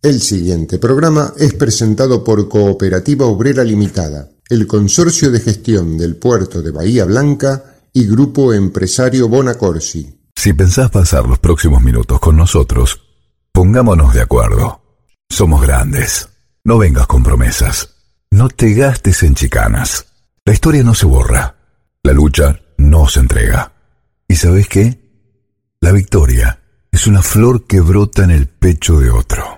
El siguiente programa es presentado por Cooperativa Obrera Limitada, el Consorcio de Gestión del Puerto de Bahía Blanca y Grupo Empresario Bonacorsi. Si pensás pasar los próximos minutos con nosotros, pongámonos de acuerdo. Somos grandes. No vengas con promesas. No te gastes en chicanas. La historia no se borra. La lucha no se entrega. ¿Y sabes qué? La victoria es una flor que brota en el pecho de otro.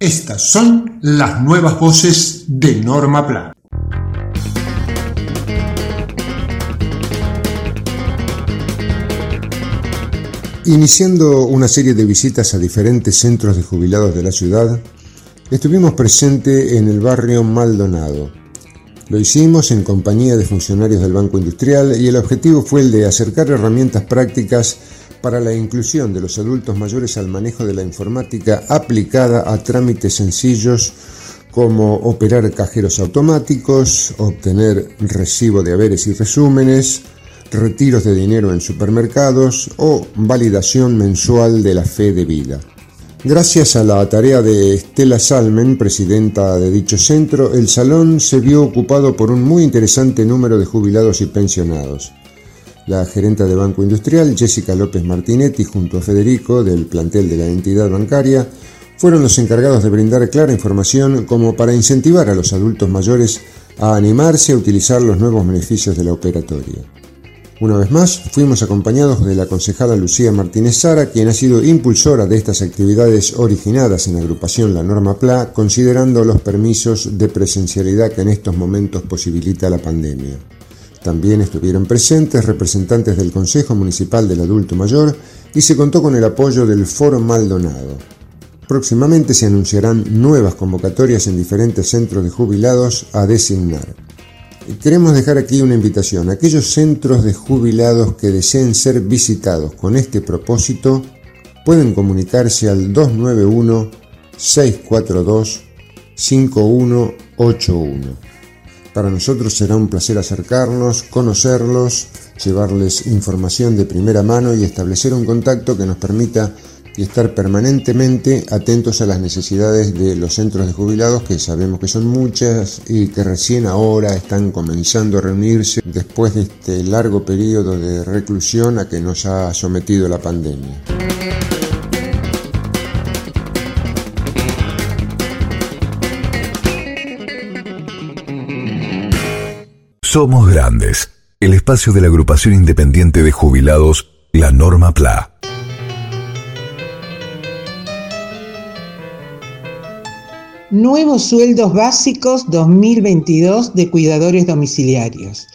Estas son las nuevas voces de Norma Pla. Iniciando una serie de visitas a diferentes centros de jubilados de la ciudad, estuvimos presentes en el barrio Maldonado. Lo hicimos en compañía de funcionarios del Banco Industrial y el objetivo fue el de acercar herramientas prácticas para la inclusión de los adultos mayores al manejo de la informática aplicada a trámites sencillos como operar cajeros automáticos, obtener recibo de haberes y resúmenes, retiros de dinero en supermercados o validación mensual de la fe de vida. Gracias a la tarea de Estela Salmen, presidenta de dicho centro, el salón se vio ocupado por un muy interesante número de jubilados y pensionados. La gerenta de Banco Industrial, Jessica López Martinetti, junto a Federico, del plantel de la entidad bancaria, fueron los encargados de brindar clara información como para incentivar a los adultos mayores a animarse a utilizar los nuevos beneficios de la operatoria. Una vez más, fuimos acompañados de la concejala Lucía Martínez Sara, quien ha sido impulsora de estas actividades originadas en la agrupación La Norma PLA, considerando los permisos de presencialidad que en estos momentos posibilita la pandemia. También estuvieron presentes representantes del Consejo Municipal del Adulto Mayor y se contó con el apoyo del Foro Maldonado. Próximamente se anunciarán nuevas convocatorias en diferentes centros de jubilados a designar. Queremos dejar aquí una invitación. Aquellos centros de jubilados que deseen ser visitados con este propósito pueden comunicarse al 291 642 5181. Para nosotros será un placer acercarnos, conocerlos, llevarles información de primera mano y establecer un contacto que nos permita estar permanentemente atentos a las necesidades de los centros de jubilados, que sabemos que son muchas y que recién ahora están comenzando a reunirse después de este largo periodo de reclusión a que nos ha sometido la pandemia. Somos Grandes, el espacio de la agrupación independiente de jubilados, la Norma PLA. Nuevos sueldos básicos 2022 de cuidadores domiciliarios.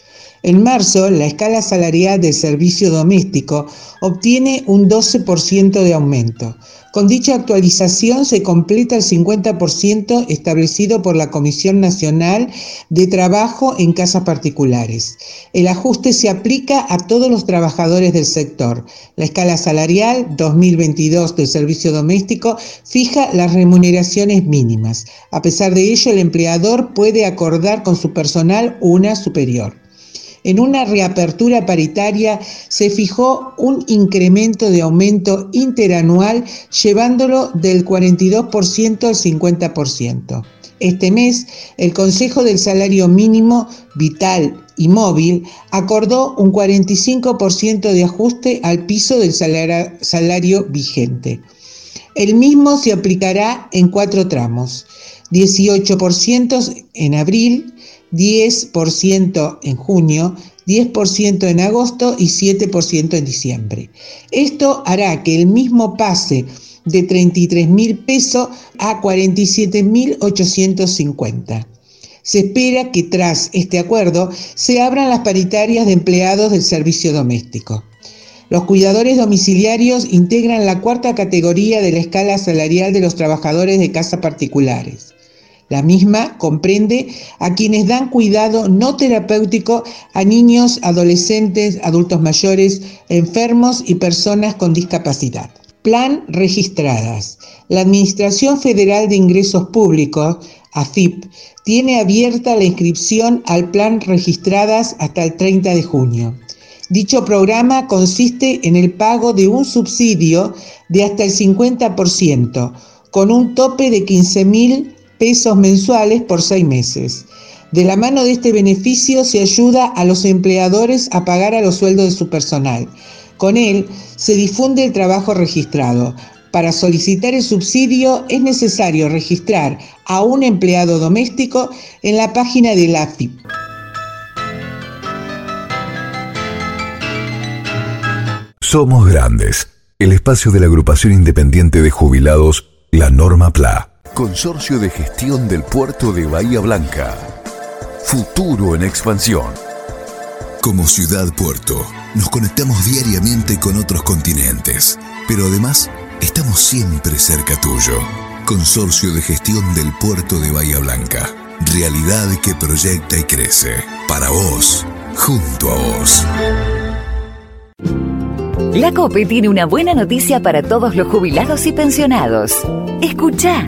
En marzo, la escala salarial del servicio doméstico obtiene un 12% de aumento. Con dicha actualización se completa el 50% establecido por la Comisión Nacional de Trabajo en Casas Particulares. El ajuste se aplica a todos los trabajadores del sector. La escala salarial 2022 del servicio doméstico fija las remuneraciones mínimas. A pesar de ello, el empleador puede acordar con su personal una superior. En una reapertura paritaria se fijó un incremento de aumento interanual llevándolo del 42% al 50%. Este mes, el Consejo del Salario Mínimo Vital y Móvil acordó un 45% de ajuste al piso del salario, salario vigente. El mismo se aplicará en cuatro tramos, 18% en abril, 10% en junio, 10% en agosto y 7% en diciembre. Esto hará que el mismo pase de 33 mil pesos a 47 mil 850. Se espera que tras este acuerdo se abran las paritarias de empleados del servicio doméstico. Los cuidadores domiciliarios integran la cuarta categoría de la escala salarial de los trabajadores de casas particulares. La misma comprende a quienes dan cuidado no terapéutico a niños, adolescentes, adultos mayores, enfermos y personas con discapacidad. Plan registradas. La Administración Federal de Ingresos Públicos, AFIP, tiene abierta la inscripción al plan registradas hasta el 30 de junio. Dicho programa consiste en el pago de un subsidio de hasta el 50%, con un tope de 15 mil pesos mensuales por seis meses. De la mano de este beneficio se ayuda a los empleadores a pagar a los sueldos de su personal. Con él se difunde el trabajo registrado. Para solicitar el subsidio es necesario registrar a un empleado doméstico en la página de la AFIP. Somos Grandes, el espacio de la agrupación independiente de jubilados, la Norma PLA. Consorcio de Gestión del Puerto de Bahía Blanca. Futuro en expansión. Como ciudad puerto, nos conectamos diariamente con otros continentes, pero además estamos siempre cerca tuyo. Consorcio de Gestión del Puerto de Bahía Blanca. Realidad que proyecta y crece. Para vos, junto a vos. La COPE tiene una buena noticia para todos los jubilados y pensionados. Escucha.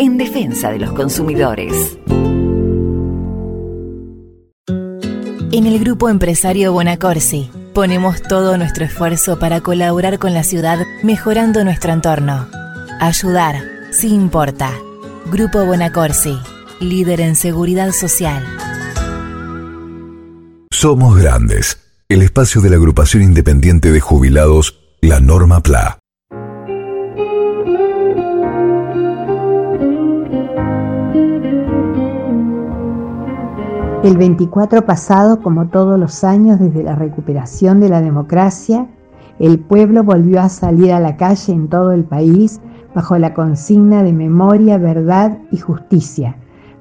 en defensa de los consumidores. En el grupo empresario Bonacorsi ponemos todo nuestro esfuerzo para colaborar con la ciudad mejorando nuestro entorno. Ayudar, sí importa. Grupo Bonacorsi, líder en seguridad social. Somos Grandes, el espacio de la agrupación independiente de jubilados, la Norma PLA. El 24 pasado, como todos los años desde la recuperación de la democracia, el pueblo volvió a salir a la calle en todo el país bajo la consigna de memoria, verdad y justicia,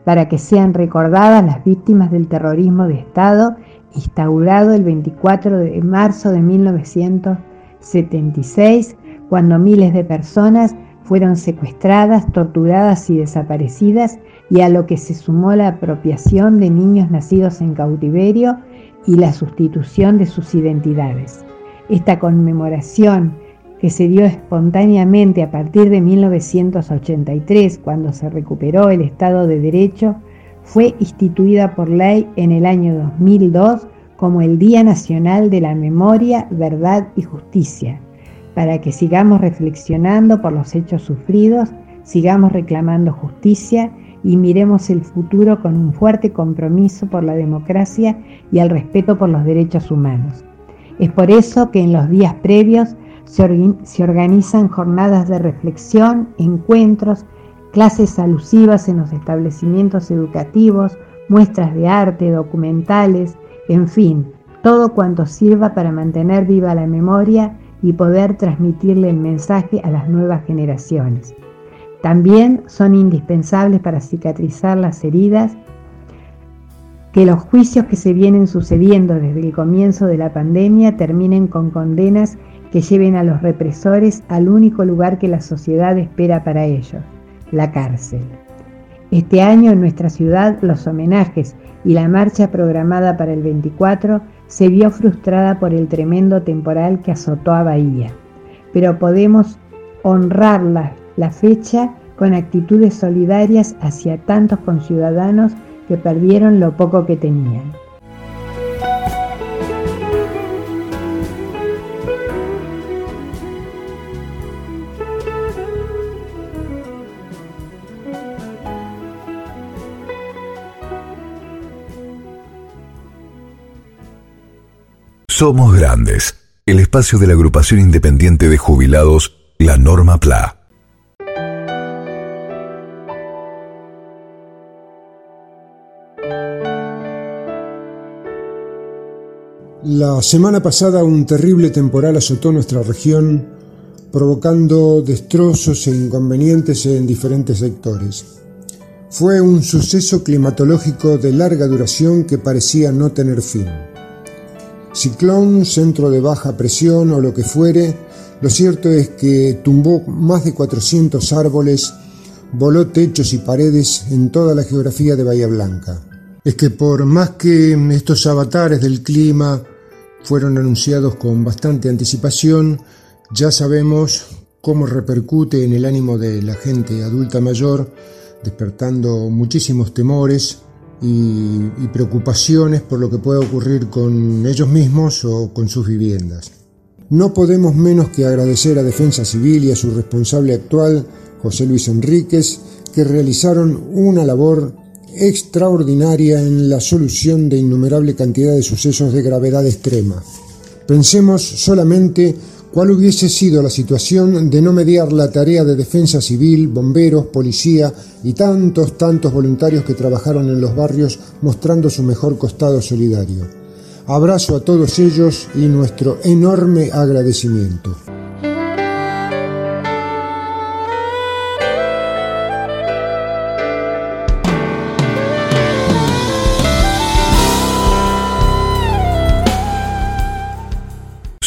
para que sean recordadas las víctimas del terrorismo de Estado instaurado el 24 de marzo de 1976, cuando miles de personas fueron secuestradas, torturadas y desaparecidas y a lo que se sumó la apropiación de niños nacidos en cautiverio y la sustitución de sus identidades. Esta conmemoración, que se dio espontáneamente a partir de 1983, cuando se recuperó el Estado de Derecho, fue instituida por ley en el año 2002 como el Día Nacional de la Memoria, Verdad y Justicia, para que sigamos reflexionando por los hechos sufridos, sigamos reclamando justicia y miremos el futuro con un fuerte compromiso por la democracia y el respeto por los derechos humanos. Es por eso que en los días previos se, organizan jornadas de reflexión, encuentros, clases alusivas en los establecimientos educativos, muestras de arte, documentales, en fin, todo cuanto sirva para mantener viva la memoria y poder transmitirle el mensaje a las nuevas generaciones. También son indispensables para cicatrizar las heridas que los juicios que se vienen sucediendo desde el comienzo de la pandemia terminen con condenas que lleven a los represores al único lugar que la sociedad espera para ellos, la cárcel. Este año en nuestra ciudad los homenajes y la marcha programada para el 24 se vio frustrada por el tremendo temporal que azotó a Bahía, pero podemos honrar la la fecha con actitudes solidarias hacia tantos conciudadanos que perdieron lo poco que tenían. Somos Grandes, el espacio de la agrupación independiente de jubilados, la Norma PLA. La semana pasada un terrible temporal azotó nuestra región, provocando destrozos e inconvenientes en diferentes sectores. Fue un suceso climatológico de larga duración que parecía no tener fin. Ciclón, centro de baja presión o lo que fuere, lo cierto es que tumbó más de 400 árboles, voló techos y paredes en toda la geografía de Bahía Blanca. Es que por más que estos avatares del clima fueron anunciados con bastante anticipación, ya sabemos cómo repercute en el ánimo de la gente adulta mayor, despertando muchísimos temores y, preocupaciones por lo que puede ocurrir con ellos mismos o con sus viviendas. No podemos menos que agradecer a Defensa Civil y a su responsable actual, José Luis Enríquez, que realizaron una labor extraordinaria en la solución de innumerable cantidad de sucesos de gravedad extrema. Pensemos solamente cuál hubiese sido la situación de no mediar la tarea de defensa civil, bomberos, policía y tantos, tantos voluntarios que trabajaron en los barrios mostrando su mejor costado solidario. Abrazo a todos ellos y nuestro enorme agradecimiento.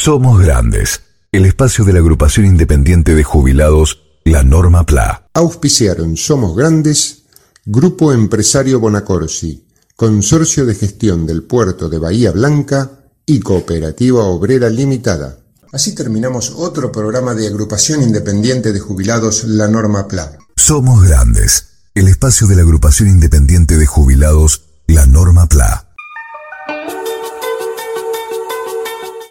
Somos Grandes, el espacio de la agrupación independiente de jubilados, la Norma PLA. Auspiciaron Somos Grandes, Grupo Empresario Bonacorsi, Consorcio de Gestión del Puerto de Bahía Blanca y Cooperativa Obrera Limitada. Así terminamos otro programa de agrupación independiente de jubilados, la Norma PLA. Somos Grandes, el espacio de la agrupación independiente de jubilados, la Norma PLA.